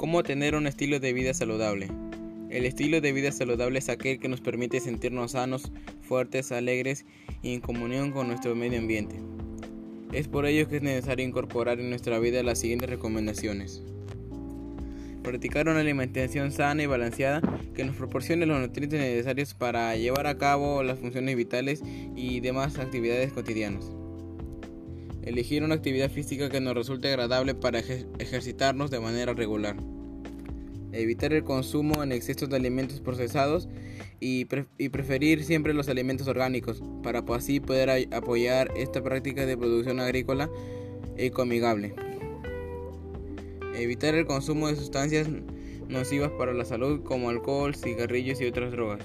¿Cómo tener un estilo de vida saludable? El estilo de vida saludable es aquel que nos permite sentirnos sanos, fuertes, alegres y en comunión con nuestro medio ambiente. Es por ello que es necesario incorporar en nuestra vida las siguientes recomendaciones. Practicar una alimentación sana y balanceada que nos proporcione los nutrientes necesarios para llevar a cabo las funciones vitales y demás actividades cotidianas. Elegir una actividad física que nos resulte agradable para ejercitarnos de manera regular. Evitar el consumo en exceso de alimentos procesados y, preferir siempre los alimentos orgánicos para así poder apoyar esta práctica de producción agrícola ecoamigable. Evitar el consumo de sustancias nocivas para la salud como alcohol, cigarrillos y otras drogas.